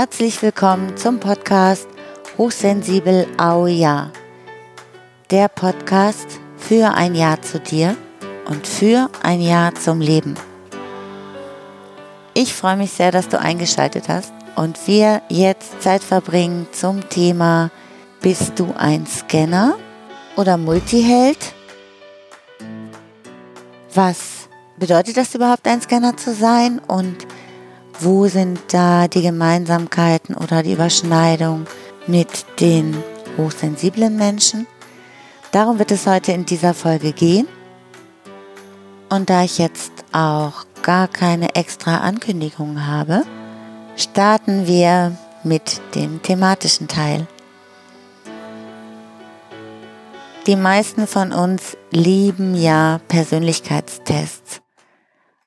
Herzlich willkommen zum Podcast Hochsensibel Au Ja. Der Podcast für ein Ja zu dir und für ein Ja zum Leben. Ich freue mich sehr, dass du eingeschaltet hast und wir jetzt Zeit verbringen zum Thema Bist du ein Scanner oder Multiheld? Was bedeutet das überhaupt, ein Scanner zu sein und wo sind da die Gemeinsamkeiten oder die Überschneidung mit den hochsensiblen Menschen? Darum wird es heute in dieser Folge gehen. Und da ich jetzt auch gar keine extra Ankündigung habe, starten wir mit dem thematischen Teil. Die meisten von uns lieben ja Persönlichkeitstests.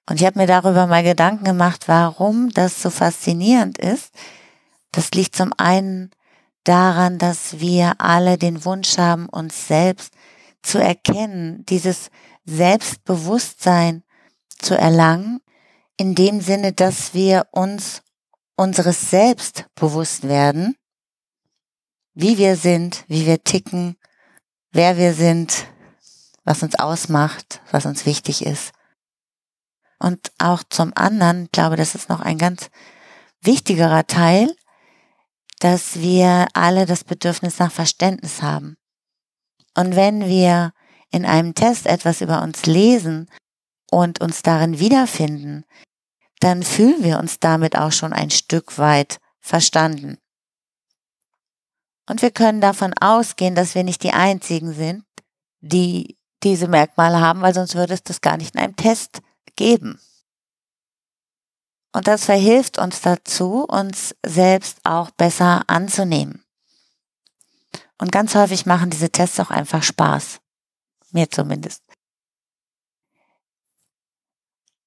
Und ich habe mir darüber mal Gedanken gemacht, warum das so faszinierend ist. Das liegt zum einen daran, dass wir alle den Wunsch haben, uns selbst zu erkennen, dieses Selbstbewusstsein zu erlangen, in dem Sinne, dass wir uns unseres Selbst bewusst werden, wie wir sind, wie wir ticken, wer wir sind, was uns ausmacht, was uns wichtig ist. Und auch zum anderen, glaube, das ist noch ein ganz wichtigerer Teil, dass wir alle das Bedürfnis nach Verständnis haben. Und wenn wir in einem Test etwas über uns lesen und uns darin wiederfinden, dann fühlen wir uns damit auch schon ein Stück weit verstanden. Und wir können davon ausgehen, dass wir nicht die Einzigen sind, die diese Merkmale haben, weil sonst würde es das gar nicht in einem Test geben. Und das verhilft uns dazu, uns selbst auch besser anzunehmen. Und ganz häufig machen diese Tests auch einfach Spaß. Mir zumindest.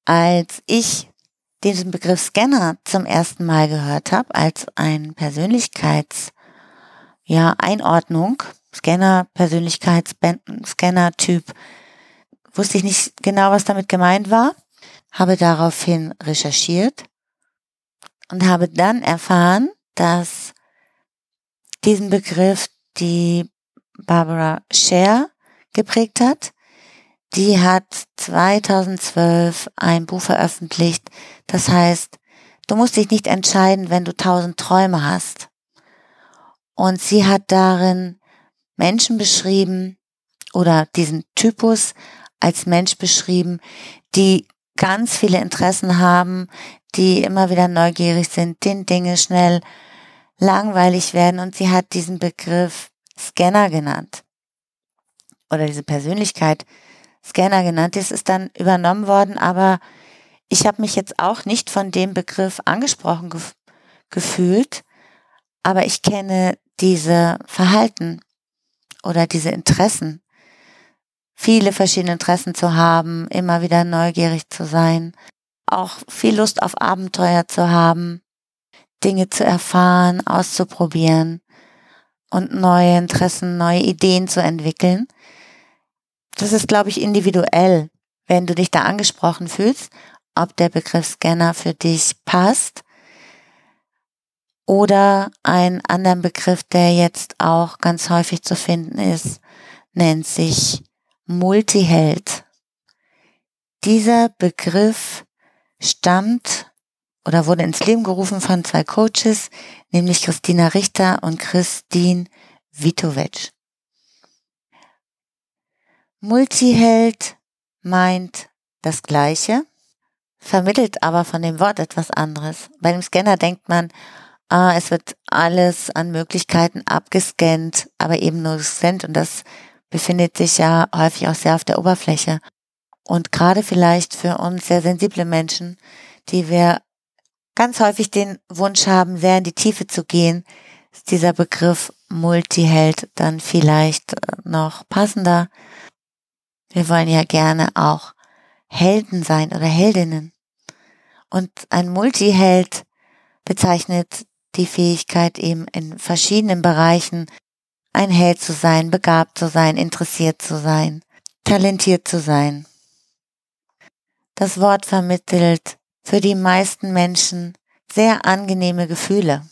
Als ich diesen Begriff Scanner zum ersten Mal gehört habe, als ein Persönlichkeits, ja, Einordnung, Scanner, Persönlichkeitsscanner, Typ, wusste ich nicht genau, was damit gemeint war habe daraufhin recherchiert und habe dann erfahren, dass diesen Begriff die Barbara Scher geprägt hat. Die hat 2012 ein Buch veröffentlicht, das heißt, du musst dich nicht entscheiden, wenn du tausend Träume hast. Und sie hat darin Menschen beschrieben oder diesen Typus als Mensch beschrieben, die ganz viele Interessen haben, die immer wieder neugierig sind, den Dinge schnell langweilig werden und sie hat diesen Begriff Scanner genannt. Oder diese Persönlichkeit Scanner genannt. Das ist dann übernommen worden, aber ich habe mich jetzt auch nicht von dem Begriff angesprochen gef gefühlt, aber ich kenne diese Verhalten oder diese Interessen viele verschiedene Interessen zu haben, immer wieder neugierig zu sein, auch viel Lust auf Abenteuer zu haben, Dinge zu erfahren, auszuprobieren und neue Interessen, neue Ideen zu entwickeln. Das ist, glaube ich, individuell, wenn du dich da angesprochen fühlst, ob der Begriff Scanner für dich passt oder ein anderen Begriff, der jetzt auch ganz häufig zu finden ist, nennt sich Multiheld. Dieser Begriff stammt oder wurde ins Leben gerufen von zwei Coaches, nämlich Christina Richter und Christine Vitovic. Multiheld meint das Gleiche, vermittelt aber von dem Wort etwas anderes. Bei dem Scanner denkt man, ah, es wird alles an Möglichkeiten abgescannt, aber eben nur gescannt und das befindet sich ja häufig auch sehr auf der Oberfläche. Und gerade vielleicht für uns sehr sensible Menschen, die wir ganz häufig den Wunsch haben, sehr in die Tiefe zu gehen, ist dieser Begriff Multiheld dann vielleicht äh, noch passender. Wir wollen ja gerne auch Helden sein oder Heldinnen. Und ein Multiheld bezeichnet die Fähigkeit eben in verschiedenen Bereichen ein Held zu sein, begabt zu sein, interessiert zu sein, talentiert zu sein. Das Wort vermittelt für die meisten Menschen sehr angenehme Gefühle.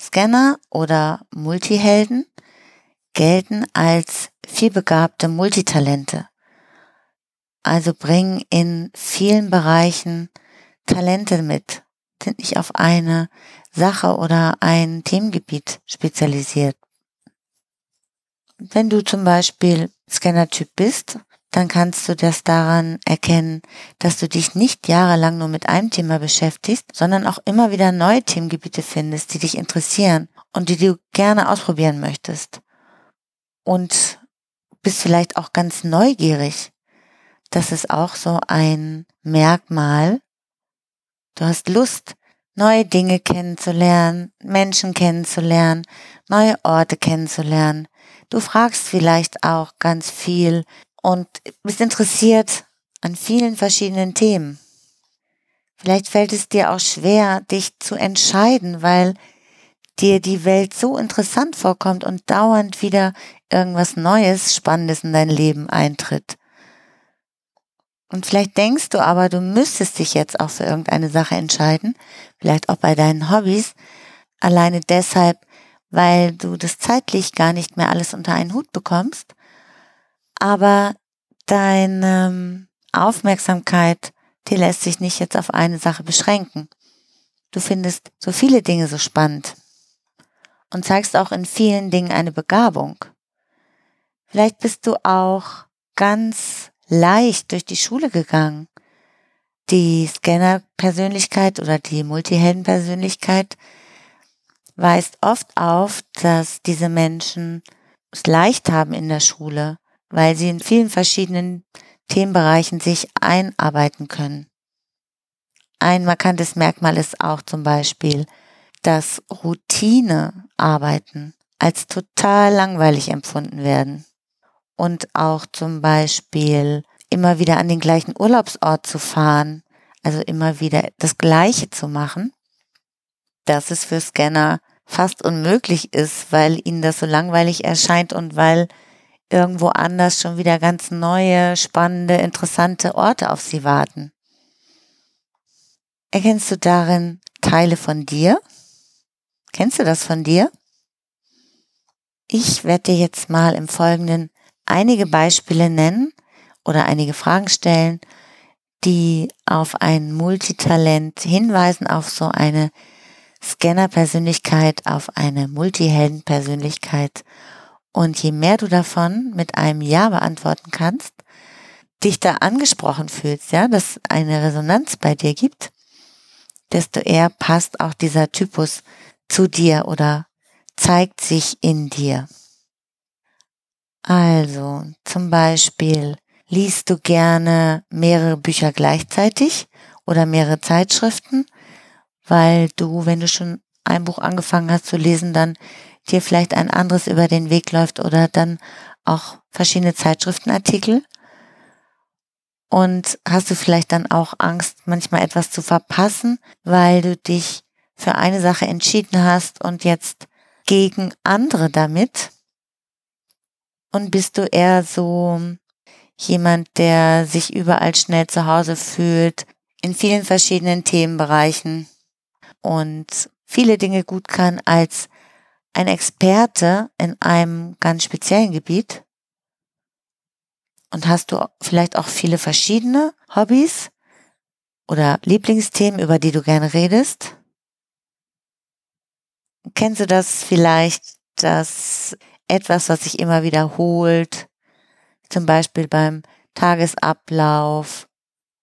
Scanner oder Multihelden gelten als vielbegabte Multitalente. Also bringen in vielen Bereichen Talente mit, sind nicht auf eine Sache oder ein Themengebiet spezialisiert. Wenn du zum Beispiel Scannertyp bist, dann kannst du das daran erkennen, dass du dich nicht jahrelang nur mit einem Thema beschäftigst, sondern auch immer wieder neue Themengebiete findest, die dich interessieren und die du gerne ausprobieren möchtest. Und bist vielleicht auch ganz neugierig. Das ist auch so ein Merkmal. Du hast Lust, neue Dinge kennenzulernen, Menschen kennenzulernen, neue Orte kennenzulernen. Du fragst vielleicht auch ganz viel und bist interessiert an vielen verschiedenen Themen. Vielleicht fällt es dir auch schwer, dich zu entscheiden, weil dir die Welt so interessant vorkommt und dauernd wieder irgendwas Neues, Spannendes in dein Leben eintritt. Und vielleicht denkst du aber, du müsstest dich jetzt auch für irgendeine Sache entscheiden, vielleicht auch bei deinen Hobbys, alleine deshalb, weil du das zeitlich gar nicht mehr alles unter einen Hut bekommst aber deine Aufmerksamkeit, die lässt sich nicht jetzt auf eine Sache beschränken. Du findest so viele Dinge so spannend und zeigst auch in vielen Dingen eine Begabung. Vielleicht bist du auch ganz leicht durch die Schule gegangen. Die Scanner-Persönlichkeit oder die Multihelden-Persönlichkeit weist oft auf, dass diese Menschen es leicht haben in der Schule, weil sie in vielen verschiedenen Themenbereichen sich einarbeiten können. Ein markantes Merkmal ist auch zum Beispiel, dass Routinearbeiten als total langweilig empfunden werden und auch zum Beispiel immer wieder an den gleichen Urlaubsort zu fahren, also immer wieder das Gleiche zu machen, dass es für Scanner fast unmöglich ist, weil ihnen das so langweilig erscheint und weil irgendwo anders schon wieder ganz neue, spannende, interessante Orte auf sie warten. Erkennst du darin Teile von dir? Kennst du das von dir? Ich werde dir jetzt mal im Folgenden einige Beispiele nennen oder einige Fragen stellen, die auf ein Multitalent hinweisen, auf so eine Scanner-Persönlichkeit, auf eine Multihelden-Persönlichkeit und je mehr du davon mit einem Ja beantworten kannst, dich da angesprochen fühlst, ja, dass eine Resonanz bei dir gibt, desto eher passt auch dieser Typus zu dir oder zeigt sich in dir. Also, zum Beispiel, liest du gerne mehrere Bücher gleichzeitig oder mehrere Zeitschriften, weil du, wenn du schon ein Buch angefangen hast zu lesen, dann dir vielleicht ein anderes über den Weg läuft oder dann auch verschiedene Zeitschriftenartikel. Und hast du vielleicht dann auch Angst, manchmal etwas zu verpassen, weil du dich für eine Sache entschieden hast und jetzt gegen andere damit? Und bist du eher so jemand, der sich überall schnell zu Hause fühlt, in vielen verschiedenen Themenbereichen und viele Dinge gut kann als ein Experte in einem ganz speziellen Gebiet? Und hast du vielleicht auch viele verschiedene Hobbys oder Lieblingsthemen, über die du gerne redest? Kennst du das vielleicht, dass etwas, was sich immer wiederholt, zum Beispiel beim Tagesablauf,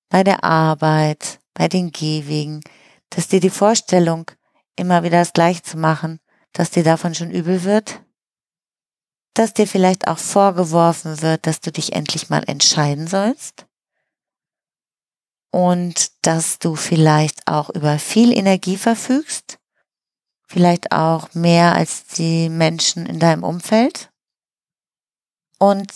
bei der Arbeit, bei den Gehwegen, dass dir die Vorstellung, immer wieder das Gleiche zu machen, dass dir davon schon übel wird? Dass dir vielleicht auch vorgeworfen wird, dass du dich endlich mal entscheiden sollst? Und dass du vielleicht auch über viel Energie verfügst? Vielleicht auch mehr als die Menschen in deinem Umfeld? Und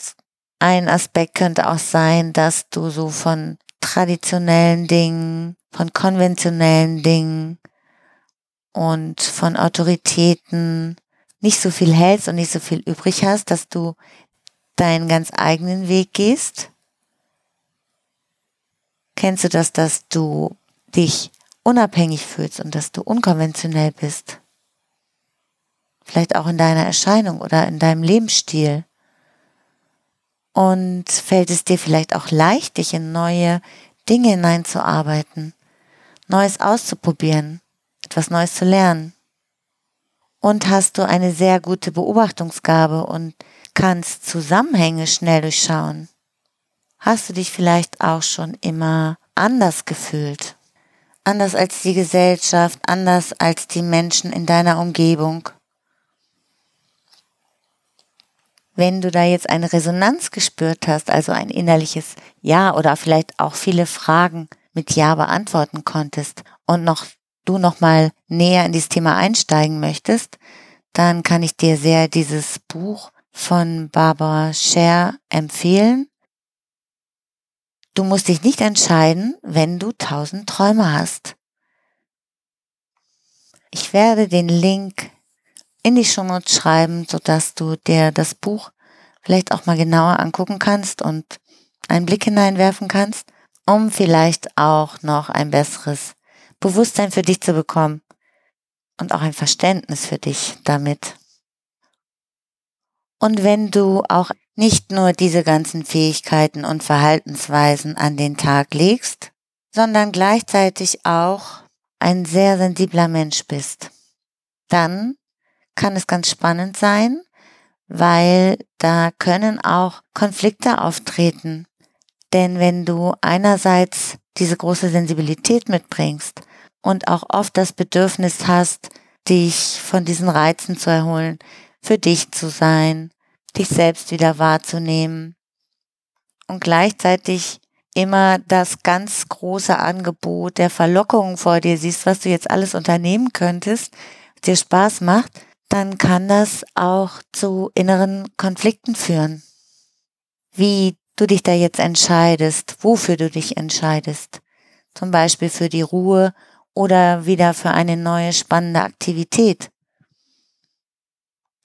ein Aspekt könnte auch sein, dass du so von traditionellen Dingen, von konventionellen Dingen und von Autoritäten nicht so viel hältst und nicht so viel übrig hast, dass du deinen ganz eigenen Weg gehst? Kennst du das, dass du dich unabhängig fühlst und dass du unkonventionell bist? Vielleicht auch in deiner Erscheinung oder in deinem Lebensstil. Und fällt es dir vielleicht auch leicht, dich in neue Dinge hineinzuarbeiten, Neues auszuprobieren, etwas Neues zu lernen? Und hast du eine sehr gute Beobachtungsgabe und kannst Zusammenhänge schnell durchschauen? Hast du dich vielleicht auch schon immer anders gefühlt? Anders als die Gesellschaft, anders als die Menschen in deiner Umgebung? Wenn du da jetzt eine Resonanz gespürt hast, also ein innerliches Ja oder vielleicht auch viele Fragen mit Ja beantworten konntest und noch du noch mal näher in dieses Thema einsteigen möchtest, dann kann ich dir sehr dieses Buch von Barbara Scher empfehlen. Du musst dich nicht entscheiden, wenn du tausend Träume hast. Ich werde den Link in die Shownotes schreiben, sodass du dir das Buch vielleicht auch mal genauer angucken kannst und einen Blick hineinwerfen kannst, um vielleicht auch noch ein besseres Bewusstsein für dich zu bekommen und auch ein Verständnis für dich damit. Und wenn du auch nicht nur diese ganzen Fähigkeiten und Verhaltensweisen an den Tag legst, sondern gleichzeitig auch ein sehr sensibler Mensch bist, dann kann es ganz spannend sein, weil da können auch Konflikte auftreten. Denn wenn du einerseits diese große Sensibilität mitbringst und auch oft das Bedürfnis hast, dich von diesen Reizen zu erholen, für dich zu sein, dich selbst wieder wahrzunehmen und gleichzeitig immer das ganz große Angebot der Verlockung vor dir siehst, was du jetzt alles unternehmen könntest, dir Spaß macht, dann kann das auch zu inneren Konflikten führen. Wie du dich da jetzt entscheidest, wofür du dich entscheidest. Zum Beispiel für die Ruhe oder wieder für eine neue spannende Aktivität.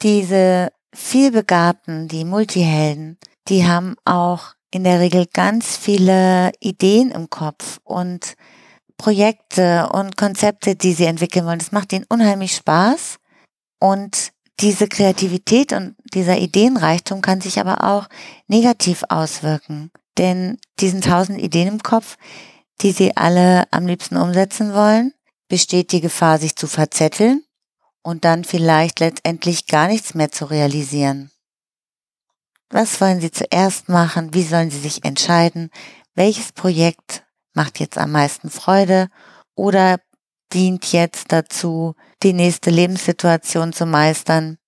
Diese vielbegabten, die Multihelden, die haben auch in der Regel ganz viele Ideen im Kopf und Projekte und Konzepte, die sie entwickeln wollen. Das macht ihnen unheimlich Spaß und diese Kreativität und dieser Ideenreichtum kann sich aber auch negativ auswirken. Denn diesen tausend Ideen im Kopf, die sie alle am liebsten umsetzen wollen, besteht die Gefahr, sich zu verzetteln und dann vielleicht letztendlich gar nichts mehr zu realisieren. Was wollen Sie zuerst machen? Wie sollen Sie sich entscheiden? Welches Projekt macht jetzt am meisten Freude? Oder dient jetzt dazu, die nächste Lebenssituation zu meistern.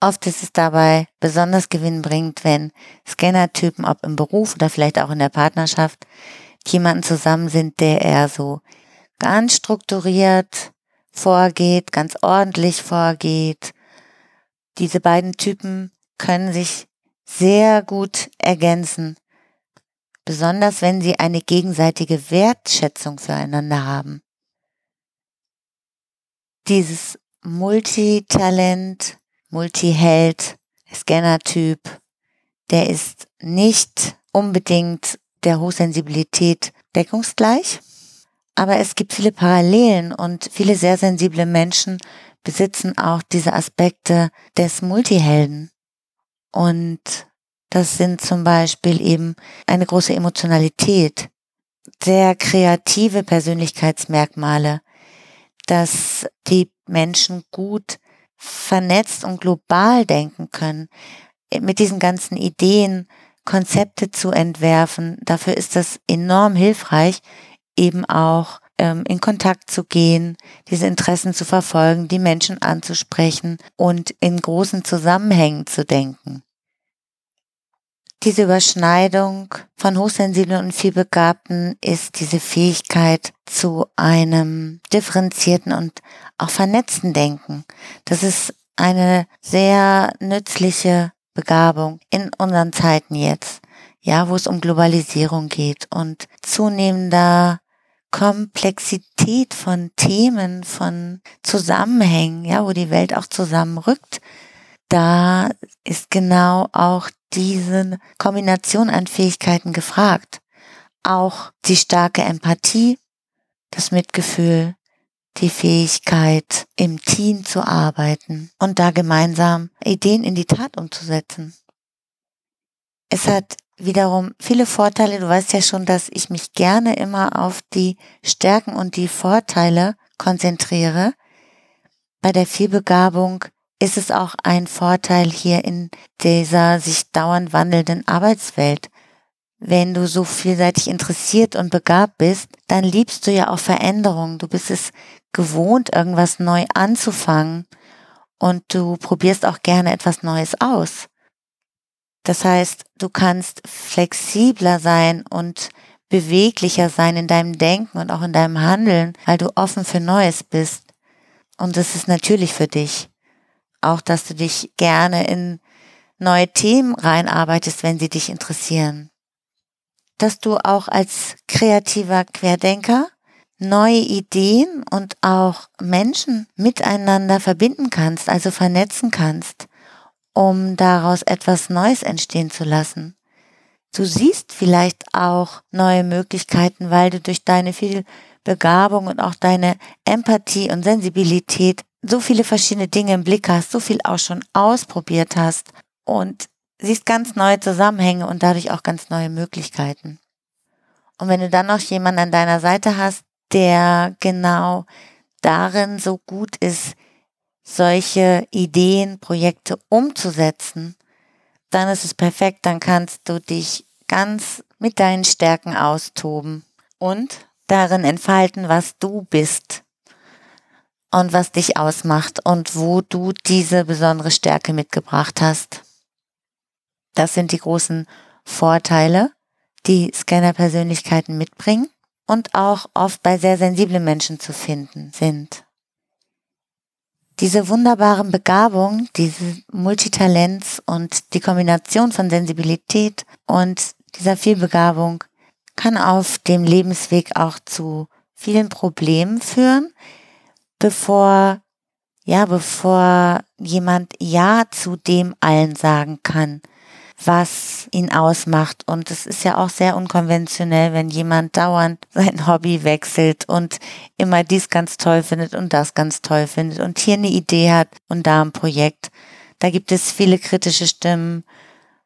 Oft ist es dabei besonders gewinnbringend, wenn Scannertypen, ob im Beruf oder vielleicht auch in der Partnerschaft, jemanden zusammen sind, der eher so ganz strukturiert vorgeht, ganz ordentlich vorgeht. Diese beiden Typen können sich sehr gut ergänzen, besonders wenn sie eine gegenseitige Wertschätzung füreinander haben dieses Multitalent, Multiheld, Scanner-Typ, der ist nicht unbedingt der Hochsensibilität deckungsgleich, aber es gibt viele Parallelen und viele sehr sensible Menschen besitzen auch diese Aspekte des Multihelden. Und das sind zum Beispiel eben eine große Emotionalität, sehr kreative Persönlichkeitsmerkmale, dass die Menschen gut vernetzt und global denken können, mit diesen ganzen Ideen Konzepte zu entwerfen. Dafür ist das enorm hilfreich, eben auch ähm, in Kontakt zu gehen, diese Interessen zu verfolgen, die Menschen anzusprechen und in großen Zusammenhängen zu denken. Diese Überschneidung von Hochsensiblen und Vielbegabten ist diese Fähigkeit zu einem differenzierten und auch vernetzten Denken. Das ist eine sehr nützliche Begabung in unseren Zeiten jetzt, ja, wo es um Globalisierung geht und zunehmender Komplexität von Themen, von Zusammenhängen, ja, wo die Welt auch zusammenrückt. Da ist genau auch diese Kombination an Fähigkeiten gefragt. Auch die starke Empathie, das Mitgefühl, die Fähigkeit, im Team zu arbeiten und da gemeinsam Ideen in die Tat umzusetzen. Es hat wiederum viele Vorteile. Du weißt ja schon, dass ich mich gerne immer auf die Stärken und die Vorteile konzentriere. Bei der Vielbegabung ist es auch ein Vorteil hier in dieser sich dauernd wandelnden Arbeitswelt. Wenn du so vielseitig interessiert und begabt bist, dann liebst du ja auch Veränderungen. Du bist es gewohnt, irgendwas neu anzufangen und du probierst auch gerne etwas Neues aus. Das heißt, du kannst flexibler sein und beweglicher sein in deinem Denken und auch in deinem Handeln, weil du offen für Neues bist. Und das ist natürlich für dich. Auch, dass du dich gerne in neue Themen reinarbeitest, wenn sie dich interessieren. Dass du auch als kreativer Querdenker neue Ideen und auch Menschen miteinander verbinden kannst, also vernetzen kannst um daraus etwas Neues entstehen zu lassen. Du siehst vielleicht auch neue Möglichkeiten, weil du durch deine viel Begabung und auch deine Empathie und Sensibilität so viele verschiedene Dinge im Blick hast, so viel auch schon ausprobiert hast und siehst ganz neue Zusammenhänge und dadurch auch ganz neue Möglichkeiten. Und wenn du dann noch jemanden an deiner Seite hast, der genau darin so gut ist, solche Ideen, Projekte umzusetzen, dann ist es perfekt, dann kannst du dich ganz mit deinen Stärken austoben und darin entfalten, was du bist und was dich ausmacht und wo du diese besondere Stärke mitgebracht hast. Das sind die großen Vorteile, die Scanner-Persönlichkeiten mitbringen und auch oft bei sehr sensiblen Menschen zu finden sind diese wunderbaren Begabungen, diese Multitalents und die Kombination von Sensibilität und dieser Vielbegabung kann auf dem Lebensweg auch zu vielen Problemen führen, bevor, ja, bevor jemand Ja zu dem allen sagen kann, was ihn ausmacht. Und es ist ja auch sehr unkonventionell, wenn jemand dauernd sein Hobby wechselt und immer dies ganz toll findet und das ganz toll findet und hier eine Idee hat und da ein Projekt. Da gibt es viele kritische Stimmen,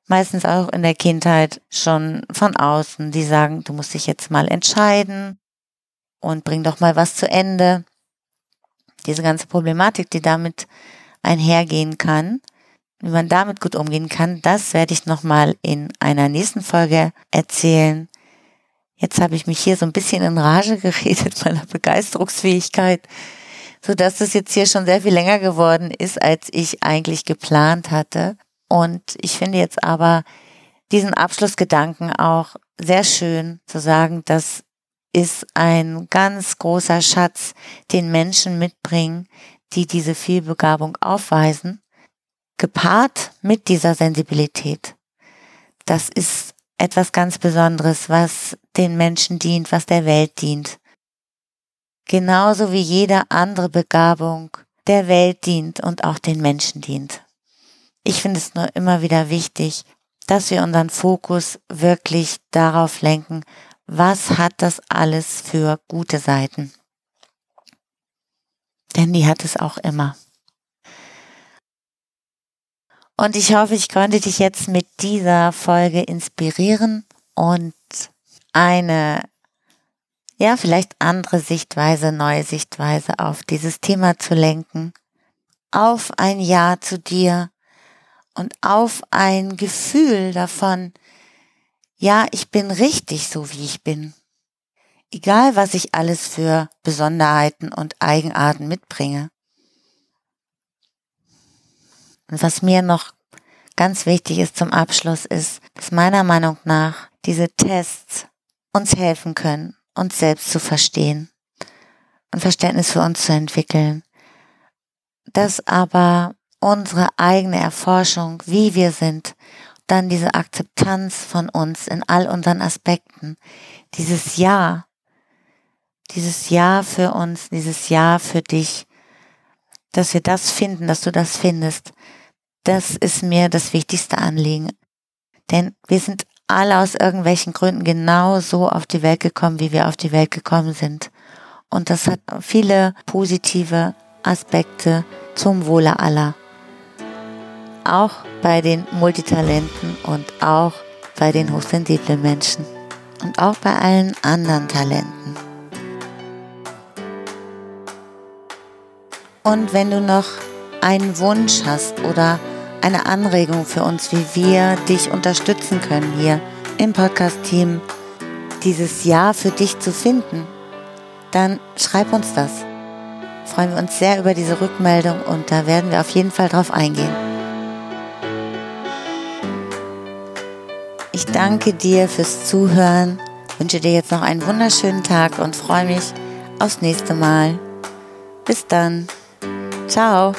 meistens auch in der Kindheit schon von außen, die sagen, du musst dich jetzt mal entscheiden und bring doch mal was zu Ende. Diese ganze Problematik, die damit einhergehen kann, wie man damit gut umgehen kann, das werde ich nochmal in einer nächsten Folge erzählen. Jetzt habe ich mich hier so ein bisschen in Rage geredet meiner Begeisterungsfähigkeit, so dass es jetzt hier schon sehr viel länger geworden ist, als ich eigentlich geplant hatte. Und ich finde jetzt aber diesen Abschlussgedanken auch sehr schön zu sagen, das ist ein ganz großer Schatz, den Menschen mitbringen, die diese Vielbegabung aufweisen gepaart mit dieser Sensibilität. Das ist etwas ganz Besonderes, was den Menschen dient, was der Welt dient. Genauso wie jede andere Begabung der Welt dient und auch den Menschen dient. Ich finde es nur immer wieder wichtig, dass wir unseren Fokus wirklich darauf lenken, was hat das alles für gute Seiten. Denn die hat es auch immer. Und ich hoffe, ich konnte dich jetzt mit dieser Folge inspirieren und eine, ja, vielleicht andere Sichtweise, neue Sichtweise auf dieses Thema zu lenken, auf ein Ja zu dir und auf ein Gefühl davon, ja, ich bin richtig so, wie ich bin. Egal, was ich alles für Besonderheiten und Eigenarten mitbringe. Und was mir noch ganz wichtig ist zum Abschluss ist, dass meiner Meinung nach diese Tests uns helfen können, uns selbst zu verstehen und Verständnis für uns zu entwickeln. Dass aber unsere eigene Erforschung, wie wir sind, dann diese Akzeptanz von uns in all unseren Aspekten, dieses Ja, dieses Ja für uns, dieses Ja für dich, dass wir das finden, dass du das findest, das ist mir das wichtigste Anliegen. Denn wir sind alle aus irgendwelchen Gründen genau so auf die Welt gekommen, wie wir auf die Welt gekommen sind. Und das hat viele positive Aspekte zum Wohle aller. Auch bei den Multitalenten und auch bei den hochsensiblen Menschen und auch bei allen anderen Talenten. Und wenn du noch einen Wunsch hast oder eine Anregung für uns, wie wir dich unterstützen können hier im Podcast-Team, dieses Jahr für dich zu finden, dann schreib uns das. Freuen wir uns sehr über diese Rückmeldung und da werden wir auf jeden Fall drauf eingehen. Ich danke dir fürs Zuhören, wünsche dir jetzt noch einen wunderschönen Tag und freue mich aufs nächste Mal. Bis dann. Ciao.